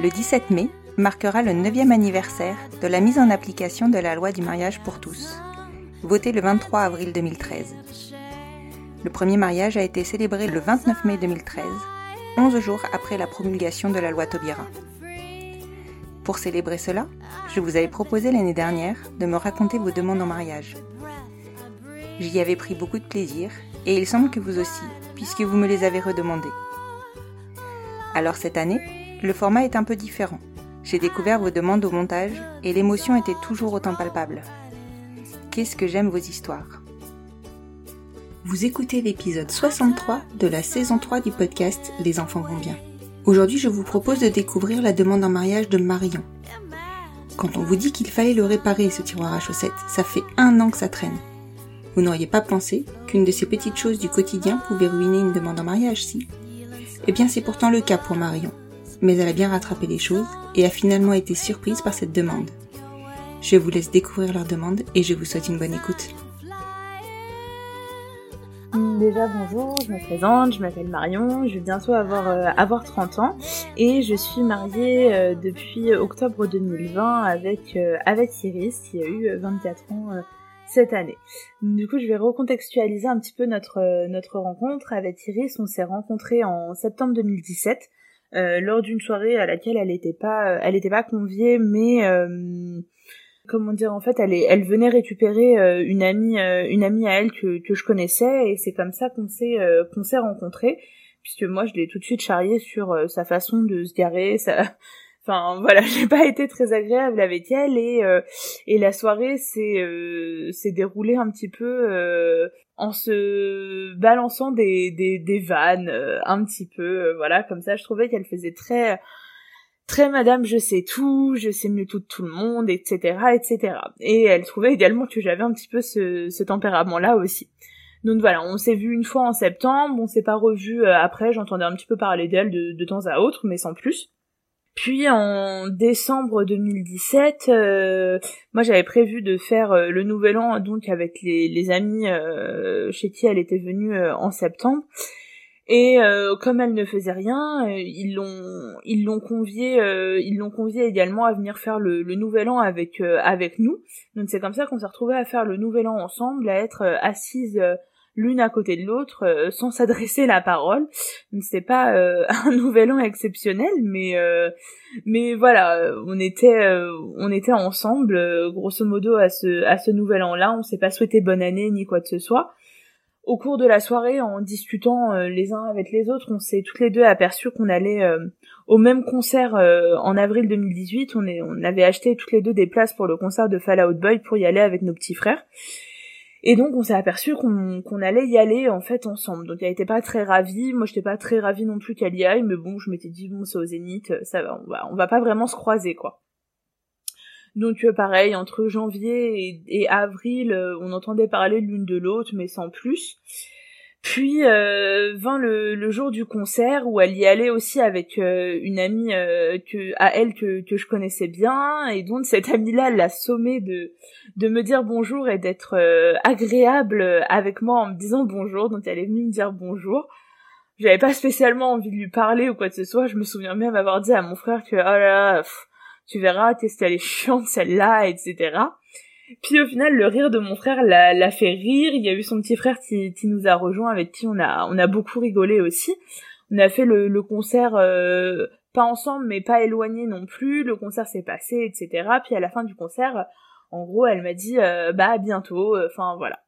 Le 17 mai marquera le 9e anniversaire de la mise en application de la loi du mariage pour tous, votée le 23 avril 2013. Le premier mariage a été célébré le 29 mai 2013, 11 jours après la promulgation de la loi Taubira. Pour célébrer cela, je vous avais proposé l'année dernière de me raconter vos demandes en mariage. J'y avais pris beaucoup de plaisir et il semble que vous aussi, puisque vous me les avez redemandées. Alors cette année, le format est un peu différent. J'ai découvert vos demandes au montage et l'émotion était toujours autant palpable. Qu'est-ce que j'aime vos histoires? Vous écoutez l'épisode 63 de la saison 3 du podcast Les enfants vont bien. Aujourd'hui, je vous propose de découvrir la demande en mariage de Marion. Quand on vous dit qu'il fallait le réparer, ce tiroir à chaussettes, ça fait un an que ça traîne. Vous n'auriez pas pensé qu'une de ces petites choses du quotidien pouvait ruiner une demande en mariage, si? Eh bien, c'est pourtant le cas pour Marion. Mais elle a bien rattrapé les choses et a finalement été surprise par cette demande. Je vous laisse découvrir leur demande et je vous souhaite une bonne écoute. Déjà bonjour, je me présente, je m'appelle Marion, je vais bientôt avoir, euh, avoir 30 ans et je suis mariée euh, depuis octobre 2020 avec, euh, avec Iris qui a eu 24 ans euh, cette année. Du coup je vais recontextualiser un petit peu notre, euh, notre rencontre avec Iris. On s'est rencontrés en septembre 2017 euh, lors d'une soirée à laquelle elle n'était pas, elle était pas conviée mais euh, comment dire en fait elle est elle venait récupérer euh, une amie euh, une amie à elle que que je connaissais et c'est comme ça qu'on s'est euh, qu'on s'est rencontrés puisque moi je l'ai tout de suite charrié sur euh, sa façon de se garer ça enfin voilà j'ai pas été très agréable avec elle et euh, et la soirée s'est euh, s'est déroulée un petit peu euh, en se balançant des des des vannes euh, un petit peu euh, voilà comme ça je trouvais qu'elle faisait très très madame je sais tout, je sais mieux tout de tout le monde, etc., etc. Et elle trouvait également que j'avais un petit peu ce, ce tempérament-là aussi. Donc voilà, on s'est vu une fois en septembre, on s'est pas revu euh, après, j'entendais un petit peu parler d'elle de, de temps à autre, mais sans plus. Puis en décembre 2017, euh, moi j'avais prévu de faire euh, le nouvel an donc avec les, les amis euh, chez qui elle était venue euh, en septembre. Et euh, comme elle ne faisait rien, ils l'ont ils l'ont convié ils l'ont convié également à venir faire le, le nouvel an avec avec nous. Donc c'est comme ça qu'on s'est retrouvés à faire le nouvel an ensemble, à être assises l'une à côté de l'autre euh, sans s'adresser la parole. Donc c'était pas euh, un nouvel an exceptionnel, mais euh, mais voilà, euh, on était euh, on était ensemble euh, grosso modo à ce à ce nouvel an-là. On s'est pas souhaité bonne année ni quoi que ce soit au cours de la soirée, en discutant les uns avec les autres, on s'est toutes les deux aperçus qu'on allait au même concert en avril 2018. On, est, on avait acheté toutes les deux des places pour le concert de Fall Out Boy pour y aller avec nos petits frères. Et donc on s'est aperçu qu'on allait y aller en fait ensemble. Donc elle était pas très ravie, moi j'étais pas très ravie non plus qu'elle y aille, mais bon je m'étais dit bon c'est au Zénith, ça va, on va on va pas vraiment se croiser quoi. Donc euh, pareil, entre janvier et, et avril, euh, on entendait parler l'une de l'autre, mais sans plus. Puis euh, vint le, le jour du concert où elle y allait aussi avec euh, une amie euh, que à elle que, que je connaissais bien et donc cette amie-là l'a sommée de de me dire bonjour et d'être euh, agréable avec moi en me disant bonjour. Donc elle est venue me dire bonjour. J'avais pas spécialement envie de lui parler ou quoi que ce soit. Je me souviens même avoir dit à mon frère que oh là là, tu verras, qu'elle est chiante celle-là, etc. Puis au final, le rire de mon frère l'a fait rire. Il y a eu son petit frère qui, qui, nous a rejoint, avec qui on a, on a beaucoup rigolé aussi. On a fait le, le concert euh, pas ensemble, mais pas éloigné non plus. Le concert s'est passé, etc. Puis à la fin du concert, en gros, elle m'a dit euh, bah à bientôt. Enfin voilà.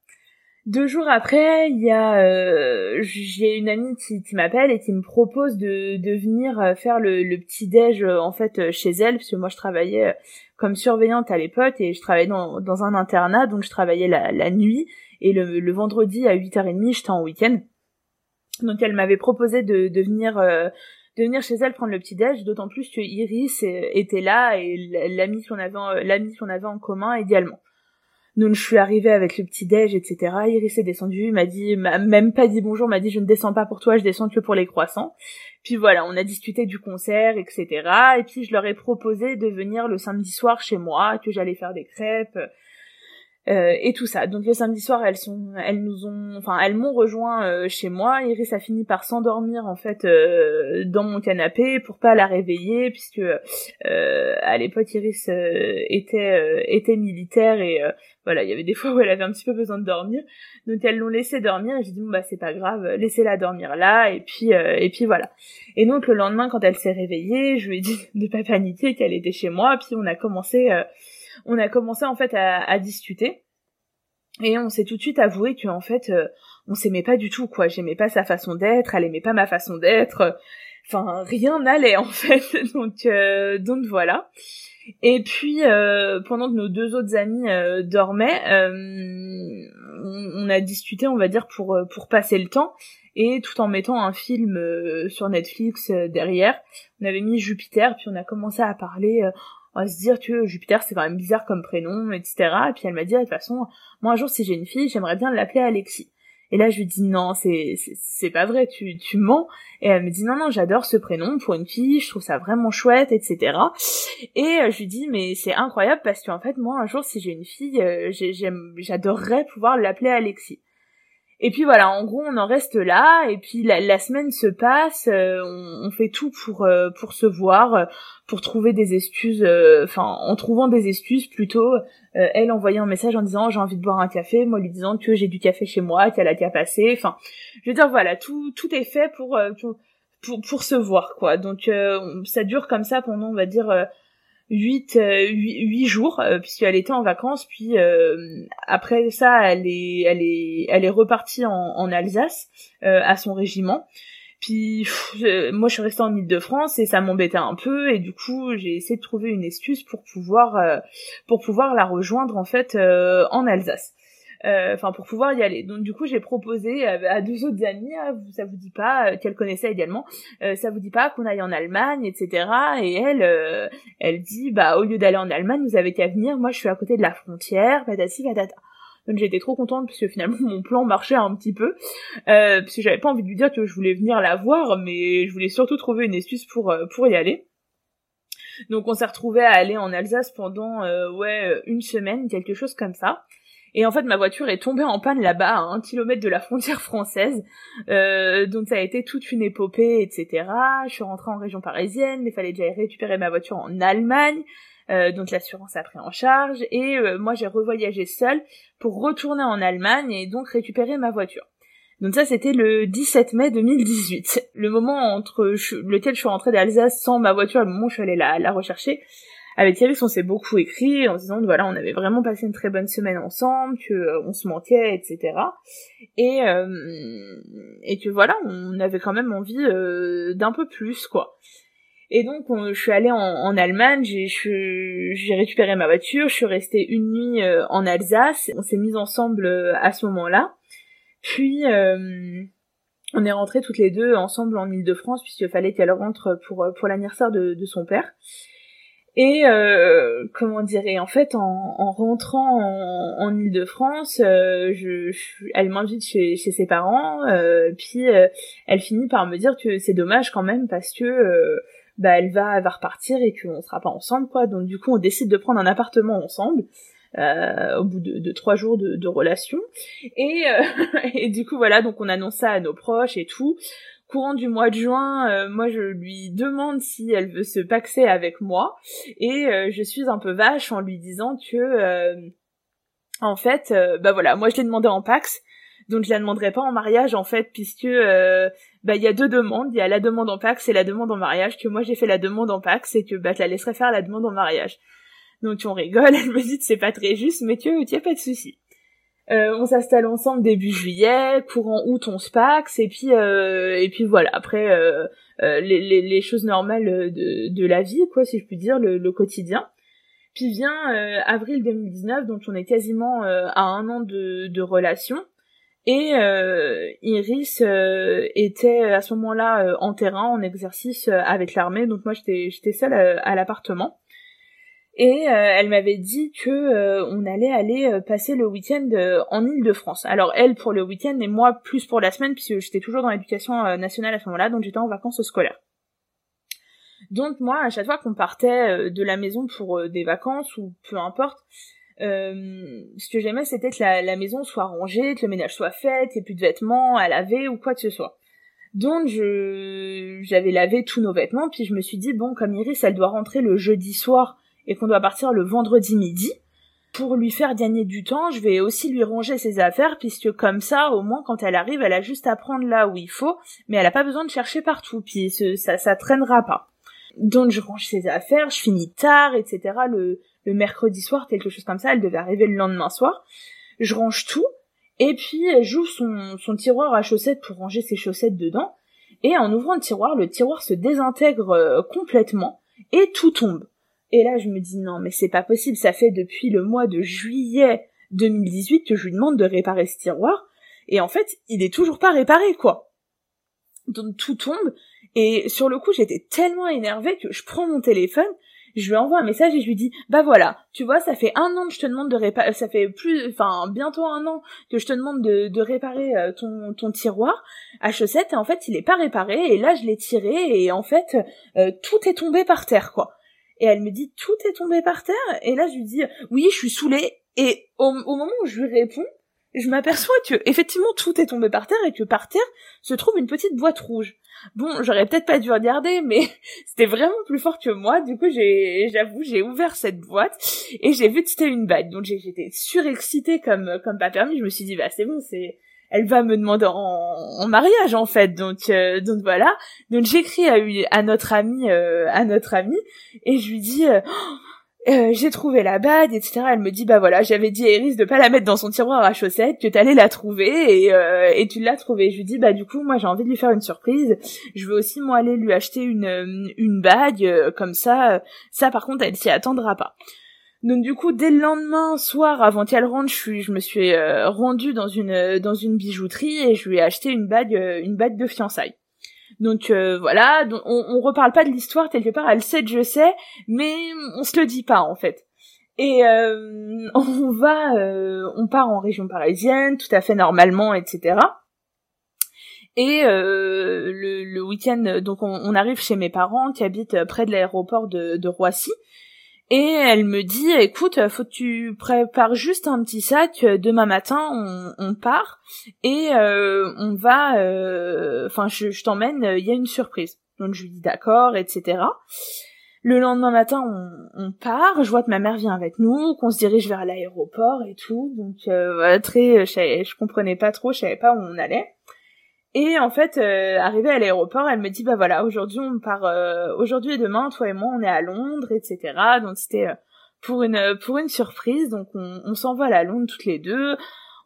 Deux jours après, il y a euh, j'ai une amie qui, m'appelle et qui me propose de, venir euh, faire le, petit déj euh, en fait chez elle parce moi je travaillais comme surveillante à l'époque et je travaillais dans, dans un internat donc je travaillais la, la nuit et le, le vendredi à 8h30 j'étais en week-end. Donc elle m'avait proposé de, venir de venir chez elle prendre le petit déj d'autant plus que Iris était là et l'ami qu'on avait l'ami qu'on avait en commun également. Donc je suis arrivée avec le petit déj, etc. Iris est descendu, m'a dit, m'a même pas dit bonjour, m'a dit je ne descends pas pour toi, je descends que pour les croissants. Puis voilà, on a discuté du concert, etc. Et puis je leur ai proposé de venir le samedi soir chez moi, que j'allais faire des crêpes, euh, et tout ça. Donc le samedi soir, elles sont, elles nous ont, enfin elles m'ont rejoint euh, chez moi. Iris a fini par s'endormir en fait euh, dans mon canapé pour pas la réveiller puisque à l'époque Iris était était militaire et voilà, il y avait des fois où elle avait un petit peu besoin de dormir. Donc elles l'ont laissé dormir et j'ai dit bon bah c'est pas grave, laissez-la dormir là et puis et puis voilà. Et donc le lendemain quand elle s'est réveillée, je lui ai dit de pas paniquer qu'elle était chez moi puis on a commencé on a commencé en fait à, discuter. Et on s'est tout de suite avoué que en fait euh, on s'aimait pas du tout quoi. J'aimais pas sa façon d'être elle aimait pas ma façon d'être. Enfin rien n'allait en fait. Donc euh, donc voilà. Et puis euh, pendant que nos deux autres amis dormaient on, a discuté on va dire pour pour passer le temps. Et tout en mettant un film sur Netflix derrière on avait mis Jupiter puis on a commencé à parler on va se dire que Jupiter c'est quand même bizarre comme prénom, etc. Et puis elle m'a dit de toute façon, moi un jour si j'ai une fille, j'aimerais bien l'appeler Alexis. Et là je lui dis non, c'est c'est pas vrai, tu tu mens. Et elle me dit non non, j'adore ce prénom pour une fille, je trouve ça vraiment chouette, etc. Et euh, je lui dis mais c'est incroyable parce qu'en fait moi un jour si j'ai une fille, euh, j'adorerais pouvoir l'appeler Alexis. Et puis voilà, en gros, on en reste là. Et puis la, semaine se passe, euh, on, fait tout pour euh, pour se voir, euh, pour trouver des excuses. Enfin, en trouvant des excuses plutôt. elle envoyait un message en disant j'ai envie de boire un café, moi lui disant que j'ai du café chez moi, qu'elle a qu'à passer. Enfin, je veux dire voilà, tout tout est fait pour pour pour, se voir quoi. Donc ça dure comme ça pendant on va dire 8, euh, 8, jours euh, puisqu'elle était en vacances puis euh, après ça elle est elle est elle est repartie en, en Alsace à son régiment. Puis moi je suis restée en Ile-de-France et ça m'embêtait un peu et du coup j'ai essayé de trouver une excuse pour pouvoir pour pouvoir la rejoindre en fait en Alsace. euh, enfin pour pouvoir y aller. Donc du coup j'ai proposé à, deux autres amis, ah, ça vous dit pas, euh, qu'elle connaissait également, euh, ça vous dit pas qu'on aille en Allemagne, etc. Et elle, elle dit bah au lieu d'aller en Allemagne, vous avez qu'à venir, moi je suis à côté de la frontière, patati patata. Donc j'étais trop contente parce que finalement mon plan marchait un petit peu, euh, parce que j'avais pas envie de lui dire que je voulais venir la voir, mais je voulais surtout trouver une excuse pour pour y aller. Donc on s'est retrouvé à aller en Alsace pendant ouais une semaine, quelque chose comme ça. Et en fait, ma voiture est tombée en panne là-bas, à un kilomètre de la frontière française. Euh, donc ça a été toute une épopée, etc. Je suis rentrée en région parisienne, mais fallait déjà récupérer ma voiture en Allemagne. Euh, donc l'assurance a pris en charge. Et euh, moi, j'ai revoyagé seule pour retourner en Allemagne et donc récupérer ma voiture. Donc ça, c'était le 17 mai 2018. Le moment entre lequel je suis rentrée d'Alsace sans ma voiture, le moment où je suis allée la, la rechercher. Avec Thierry, on s'est beaucoup écrit en disant voilà, on avait vraiment passé une très bonne semaine ensemble, que euh, on se manquait, etc. Et euh, et que voilà, on avait quand même envie euh, d'un peu plus, quoi. Et donc, je suis allée en, Allemagne, j'ai récupéré ma voiture, je suis restée une nuit en Alsace, on s'est mis ensemble à ce moment-là. Puis, on est rentrés toutes les deux ensemble en Ile-de-France, puisqu'il fallait qu'elle rentre pour, pour l'anniversaire de, de son père. Et euh, comment dire en fait en, en rentrant en, en Ile-de-France, euh, je, elle m'invite chez, chez ses parents, euh, puis euh, elle finit par me dire que c'est dommage quand même parce que euh, bah elle va, elle va repartir et qu'on sera pas ensemble quoi. Donc du coup on décide de prendre un appartement ensemble. au bout de, de, trois jours de, de relation et, et du coup voilà donc on annonce ça à nos proches et tout courant du mois de juin, euh, moi je lui demande si elle veut se paxer avec moi et euh, je suis un peu vache en lui disant que euh, en fait, bah voilà, moi je l'ai demandé en Pax, donc je la demanderai pas en mariage en fait, puisque bah il y a deux demandes, il y a la demande en Pax et la demande en mariage, que moi j'ai fait la demande en Pax et que bah je la laisserai faire la demande en mariage. Donc on rigole, elle me dit que c'est pas très juste, mais tu tu pas de souci. Euh, on s'installe ensemble début juillet, courant août on se paxe et puis euh, et puis voilà. Après euh, les, les, les, choses normales de, de la vie quoi si je puis dire le, le quotidien. Puis vient avril 2019 donc on est quasiment à un an de, de relation. Et Iris était à ce moment-là en terrain en exercice avec l'armée. Donc moi j'étais j'étais seule à l'appartement et euh, elle m'avait dit que euh, on allait aller euh, passer le week-end en Île-de-France. Alors elle pour le week-end et moi plus pour la semaine puisque j'étais toujours dans l'éducation nationale à ce moment-là, donc j'étais en vacances scolaires. Donc moi, à chaque fois qu'on partait de la maison pour des vacances ou peu importe, ce que j'aimais c'était que la, la, maison soit rangée, que le ménage soit fait, qu'il n'y ait plus de vêtements à laver ou quoi que ce soit. Donc je j'avais lavé tous nos vêtements, puis je me suis dit bon comme Iris elle doit rentrer le jeudi soir et qu'on doit partir le vendredi midi, pour lui faire gagner du temps, je vais aussi lui ranger ses affaires, puisque comme ça, au moins, quand elle arrive, elle a juste à prendre là où il faut, mais elle a pas besoin de chercher partout, puis ça, ça traînera pas. Donc je range ses affaires, je finis tard, etc. Le, mercredi soir, quelque chose comme ça, elle devait arriver le lendemain soir. Je range tout, et puis j'ouvre son, son tiroir à chaussettes pour ranger ses chaussettes dedans, et en ouvrant le tiroir, le tiroir se désintègre euh, complètement, et tout tombe. Et là, je me dis non, mais c'est pas possible. Ça fait depuis le mois de juillet 2018 que je lui demande de réparer ce tiroir. Et en fait, il est toujours pas réparé, quoi. Donc tout tombe. Et sur le coup, j'étais tellement énervée que je prends mon téléphone, je lui envoie un message et je lui dis bah voilà tu vois ça fait un an que je te demande de réparer ça fait plus enfin bientôt un an que je te demande de, de réparer euh, ton, ton tiroir à chaussettes et en fait il est pas réparé et là je l'ai tiré et en fait euh, tout est tombé par terre quoi et elle me dit tout est tombé par terre et là je lui dis oui je suis saoulée et au, moment où je lui réponds je m'aperçois que effectivement tout est tombé par terre et que par terre se trouve une petite boîte rouge. Bon, j'aurais peut-être pas dû regarder, mais c'était vraiment plus fort que moi. Du coup, j'ai, j'avoue, j'ai ouvert cette boîte et j'ai vu que c'était une bague. Donc j'étais surexcitée comme comme pas permis. Je me suis dit bah c'est bon, c'est elle va me demander en, mariage en fait. Donc euh, donc voilà. Donc j'écris à, à notre ami euh, à notre ami et je lui dis euh, j'ai trouvé la bague etc elle me dit bah voilà j'avais dit à Iris de pas la mettre dans son tiroir à chaussettes que t'allais la trouver et et tu l'as trouvée. Je lui dis bah du coup moi j'ai envie de lui faire une surprise. Je veux aussi moi aller lui acheter une une bague comme ça ça par contre elle s'y attendra pas donc du coup, dès le lendemain soir, avant qu'elle rentre, je, je me suis euh, rendue dans une dans une bijouterie et je lui ai acheté une bague euh, une bague de fiançailles. Donc euh, voilà, on, on reparle pas de l'histoire quelque part, elle sait je sais, mais on se le dit pas en fait. Et on va, on part en région parisienne, tout à fait normalement, etc. Et le, le week-end, donc on, on, arrive chez mes parents qui habitent près de l'aéroport de, de Roissy. Et elle me dit, écoute, faut que tu prépares juste un petit sac. Demain matin, on, part et euh, on va. Euh, enfin, je, t'emmène. Il y a une surprise. Donc je lui dis d'accord, etc. Le lendemain matin, on, on, part. Je vois que ma mère vient avec nous, qu'on se dirige vers l'aéroport et tout. Donc euh, très, je, je comprenais pas trop, je savais pas où on allait. Et en fait, euh, arrivée à l'aéroport, elle me dit bah voilà, aujourd'hui on part, euh, aujourd'hui et demain, toi et moi, on est à Londres, etc. Donc c'était euh, pour une pour une surprise. Donc on, on s'envole à Londres toutes les deux.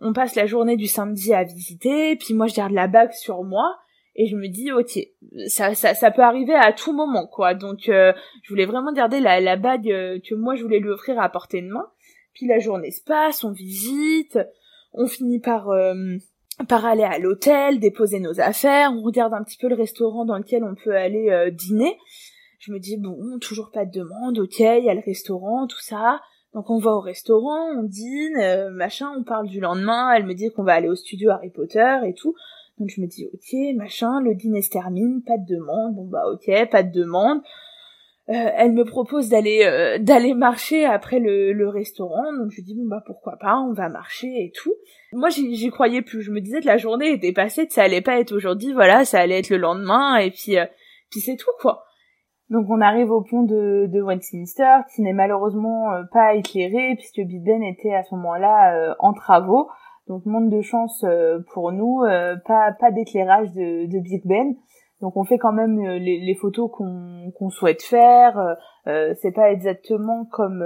On passe la journée du samedi à visiter. Puis moi je garde la bague sur moi et je me dis ok, ça ça, ça peut arriver à tout moment quoi. Donc euh, je voulais vraiment garder la la bague que moi je voulais lui offrir à portée de main. Puis la journée se passe, on visite, on finit par par aller à l'hôtel, déposer nos affaires, on regarde un petit peu le restaurant dans lequel on peut aller euh, dîner. Je me dis bon, toujours pas de demande, ok, il y a le restaurant, tout ça. Donc on va au restaurant, on dîne, euh, machin, on parle du lendemain, elle me dit qu'on va aller au studio Harry Potter et tout. Donc je me dis ok, machin, le dîner se termine, pas de demande, bon bah ok, pas de demande. Euh, elle me propose d'aller euh, d'aller marcher après le, le, restaurant. Donc je dis bon bah pourquoi pas on va marcher et tout. Moi j'y croyais plus. Je me disais que la journée était passée que ça allait pas être aujourd'hui. Voilà ça allait être le lendemain et puis euh, puis c'est tout quoi. Donc on arrive au pont de, de Westminster, qui n'est malheureusement euh, pas éclairé puisque Big Ben était à ce moment-là euh, en travaux. Donc monde de chance euh, pour nous, pas pas d'éclairage de, de, Big Ben. Donc on fait quand même les, les photos qu'on souhaite faire. c'est pas exactement comme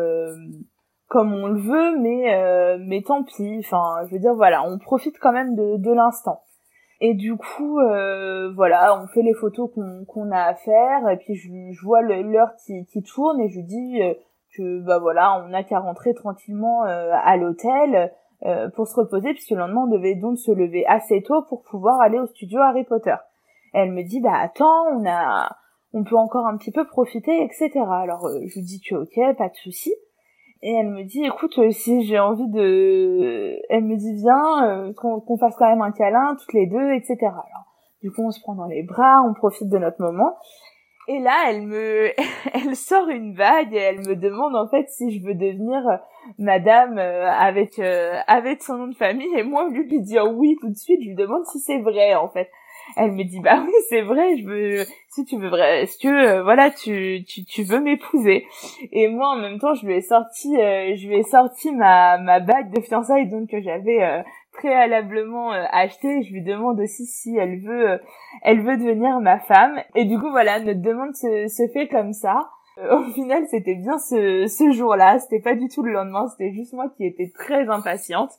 comme on le veut, mais mais tant pis. Enfin, je veux dire voilà, on profite quand même de, de l'instant. Et du coup, euh, voilà, on fait les photos qu'on a à faire, et puis je, vois l'heure qui, tourne, et je dis euh, que bah voilà, on n'a qu'à rentrer tranquillement euh, à l'hôtel euh, pour se reposer, puisque le lendemain on devait donc se lever assez tôt pour pouvoir aller au studio Harry Potter. Elle me dit bah attends, on a, on peut encore un petit peu profiter, etc. Alors je lui dis que ok, pas de souci. Et elle me dit écoute euh, si j'ai envie de elle me dit viens euh, qu'on fasse quand même un câlin toutes les deux etc alors du coup on se prend dans les bras on profite de notre moment. Et là elle me elle sort une bague et elle me demande en fait si je veux devenir euh, madame avec avec son nom de famille. Et moi au lieu de lui dire oui tout de suite je lui demande si c'est vrai en fait elle me dit bah oui c'est vrai je veux si tu veux vrai est-ce que euh, voilà tu tu tu veux m'épouser et moi en même temps je lui ai sorti euh, je lui ai sorti ma ma bague de fiançailles donc que j'avais euh, préalablement acheté je lui demande aussi si elle veut elle veut devenir ma femme et du coup voilà notre demande se, se fait comme ça au final, c'était bien ce, ce jour-là. C'était pas du tout le lendemain. C'était juste moi qui étais très impatiente.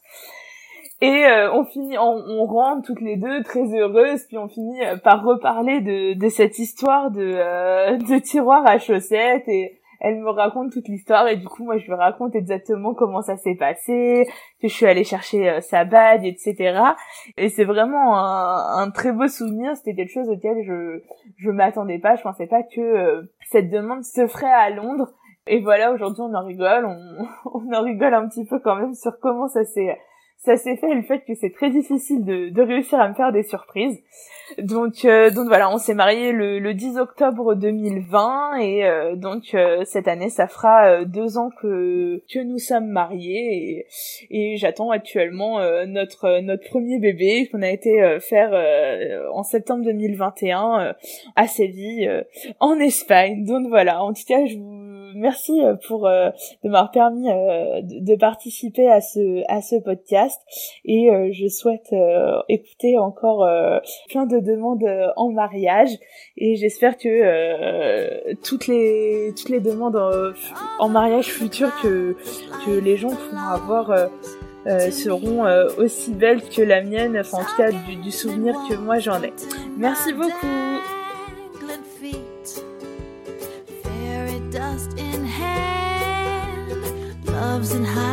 Et euh, on finit, on, on, rentre toutes les deux très heureuses, puis on finit euh, par reparler de, de cette histoire de, euh, de tiroir à chaussettes et elle me raconte toute l'histoire et du coup moi je lui raconte exactement comment ça s'est passé, que je suis allée chercher sa bague, etc. Et c'est vraiment un, un, très beau souvenir, c'était quelque chose auquel je je m'attendais pas, je pensais pas que cette demande se ferait à Londres. Et voilà, aujourd'hui on en rigole, on, on en rigole un petit peu quand même sur comment ça s'est ça s'est fait le fait que c'est très difficile de, de, réussir à me faire des surprises. Donc, euh, donc voilà, on s'est marié le, le, 10 octobre 2020 et euh, donc euh, cette année, ça fera deux ans que que nous sommes mariés et, et j'attends actuellement notre notre premier bébé qu'on a été faire en septembre 2021 à Séville, en Espagne. Donc voilà, en tout cas, je vous merci euh, pour euh, de m'avoir permis euh, de, participer à ce à ce podcast et je souhaite écouter encore plein de demandes en mariage et j'espère que toutes les toutes les demandes en, mariage futur que que les gens pourront avoir seront aussi belles que la mienne, enfin en tout cas du, du souvenir que moi j'en ai. Merci beaucoup. gloves and high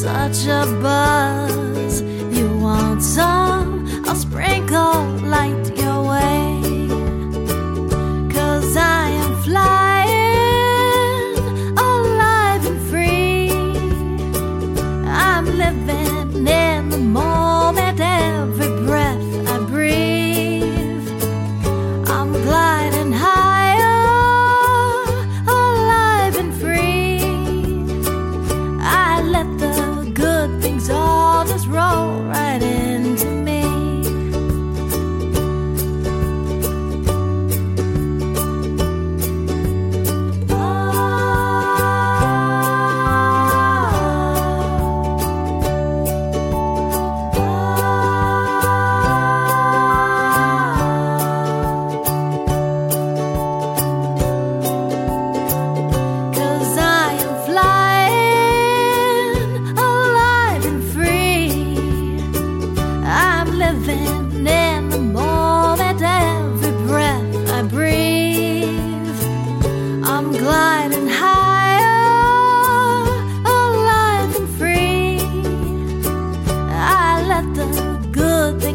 such a buzz.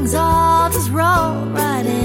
things all just roll right in.